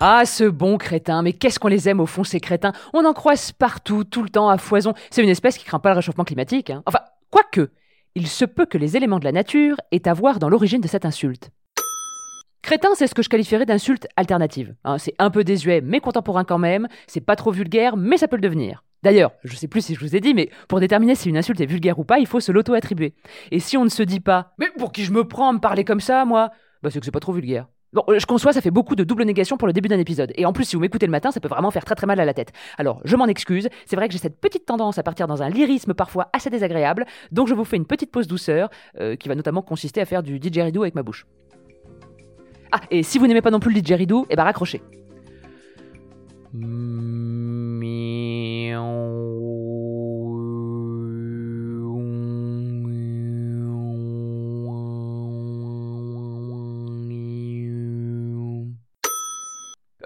Ah, ce bon crétin, mais qu'est-ce qu'on les aime au fond, ces crétins? On en croise partout, tout le temps, à foison. C'est une espèce qui craint pas le réchauffement climatique. hein. Enfin, quoique, il se peut que les éléments de la nature aient à voir dans l'origine de cette insulte. Crétin, c'est ce que je qualifierais d'insulte alternative. hein. c'est un peu désuet, mais contemporain quand même. C'est pas trop vulgaire, mais ça peut le devenir. D'ailleurs, je sais plus si je vous ai dit, mais pour déterminer si une insulte est vulgaire ou pas, il faut se l'auto-attribuer. Et si on ne se dit pas Mais pour qui je me prends à me parler comme ça, moi? Bah, c'est que c'est pas trop vulgaire. Bon, euh, je conçois, ça fait beaucoup de double négation pour le début d'un épisode. Et en plus, si vous m'écoutez le matin, ça peut vraiment faire très très mal à la tête. Alors, je m'en excuse. C'est vrai que j'ai cette petite tendance à partir dans un lyrisme parfois assez désagréable. Donc, je vous fais une petite pause douceur, euh, qui va notamment consister à faire du didgeridoo avec ma bouche. Ah, et si vous n'aimez pas non plus le didgeridoo, eh ben raccrochez.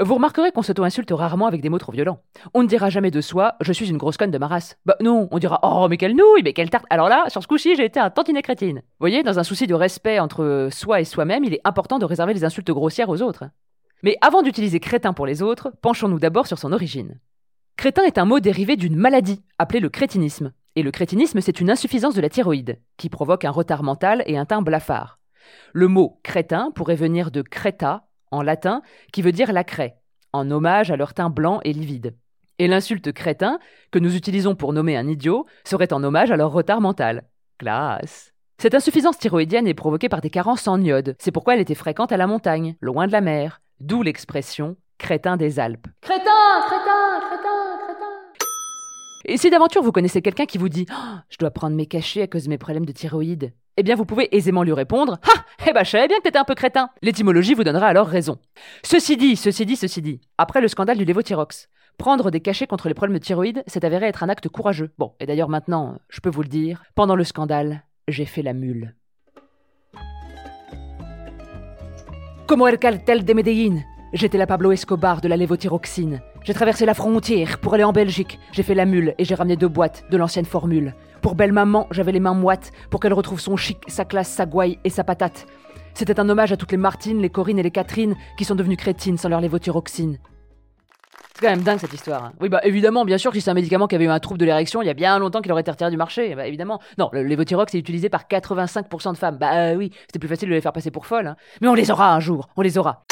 Vous remarquerez qu'on s'auto-insulte rarement avec des mots trop violents. On ne dira jamais de soi « je suis une grosse conne de ma race ». Bah non, on dira « oh mais quelle nouille, mais quelle tarte ». Alors là, sur ce coup-ci, j'ai été un tantinet crétine. Vous voyez, dans un souci de respect entre soi et soi-même, il est important de réserver les insultes grossières aux autres. Mais avant d'utiliser crétin pour les autres, penchons-nous d'abord sur son origine. Crétin est un mot dérivé d'une maladie, appelée le crétinisme. Et le crétinisme, c'est une insuffisance de la thyroïde, qui provoque un retard mental et un teint blafard. Le mot crétin pourrait venir de creta, en latin, qui veut dire la craie, en hommage à leur teint blanc et livide. Et l'insulte crétin, que nous utilisons pour nommer un idiot, serait en hommage à leur retard mental. Classe. Cette insuffisance thyroïdienne est provoquée par des carences en iode. C'est pourquoi elle était fréquente à la montagne, loin de la mer. D'où l'expression crétin des Alpes. Crétin, crétin, crétin, crétin. Et si d'aventure vous connaissez quelqu'un qui vous dit Oh, Je dois prendre mes cachets à cause de mes problèmes de thyroïde eh bien, vous pouvez aisément lui répondre Ah Eh ben, je savais bien que t'étais un peu crétin L'étymologie vous donnera alors raison. Ceci dit, ceci dit, ceci dit, après le scandale du lévothyrox, prendre des cachets contre les problèmes de thyroïde s'est avéré être un acte courageux. Bon, et d'ailleurs maintenant, je peux vous le dire, pendant le scandale, j'ai fait la mule. Como el cartel de Medellín, j'étais la Pablo Escobar de la lévothyroxine. J'ai traversé la frontière pour aller en Belgique. J'ai fait la mule et j'ai ramené deux boîtes de l'ancienne formule. Pour belle maman, j'avais les mains moites pour qu'elle retrouve son chic, sa classe, sa gouaille et sa patate. C'était un hommage à toutes les Martines, les Corinne et les Catherine qui sont devenues crétines sans leur lévothyroxine. C'est quand même dingue cette histoire. hein. Oui, bah évidemment, bien sûr, si c'est un médicament qui avait eu un trouble de l'érection, il y a bien longtemps qu'il aurait été retiré du marché. Bah évidemment. Non, le lévothyrox est utilisé par 85% de femmes. Bah euh, oui, c'était plus facile de les faire passer pour folles. hein. Mais on les aura un jour, on les aura.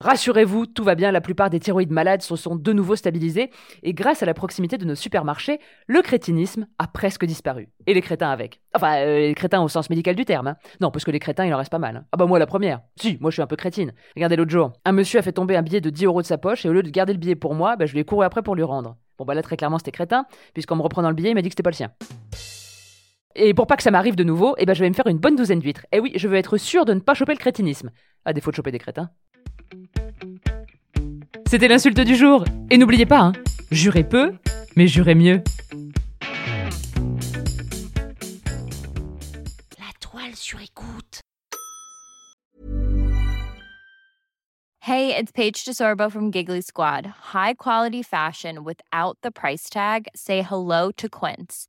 Rassurez-vous, tout va bien, la plupart des thyroïdes malades se sont de nouveau stabilisés, et grâce à la proximité de nos supermarchés, le crétinisme a presque disparu. Et les crétins avec. Enfin, euh, les crétins au sens médical du terme. hein. Non, parce que les crétins, il en reste pas mal. hein. Ah bah moi la première. Si, moi je suis un peu crétine. Regardez l'autre jour, un monsieur a fait tomber un billet de 10 euros de sa poche, et au lieu de garder le billet pour moi, bah, je lui ai couru après pour lui rendre. Bon bah là très clairement c'était crétin, puisqu'en me reprenant le billet, il m'a dit que c'était pas le sien. Et pour pas que ça m'arrive de nouveau, eh ben je vais me faire une bonne douzaine d'huîtres. Et oui, je veux être sûr de ne pas choper le crétinisme. À défaut de choper des crétins. C'était l'insulte du jour. Et n'oubliez pas, hein, jurez peu, mais jurez mieux. La toile sur écoute. Hey, it's Paige DeSorbo from Giggly Squad. High quality fashion without the price tag. Say hello to Quince.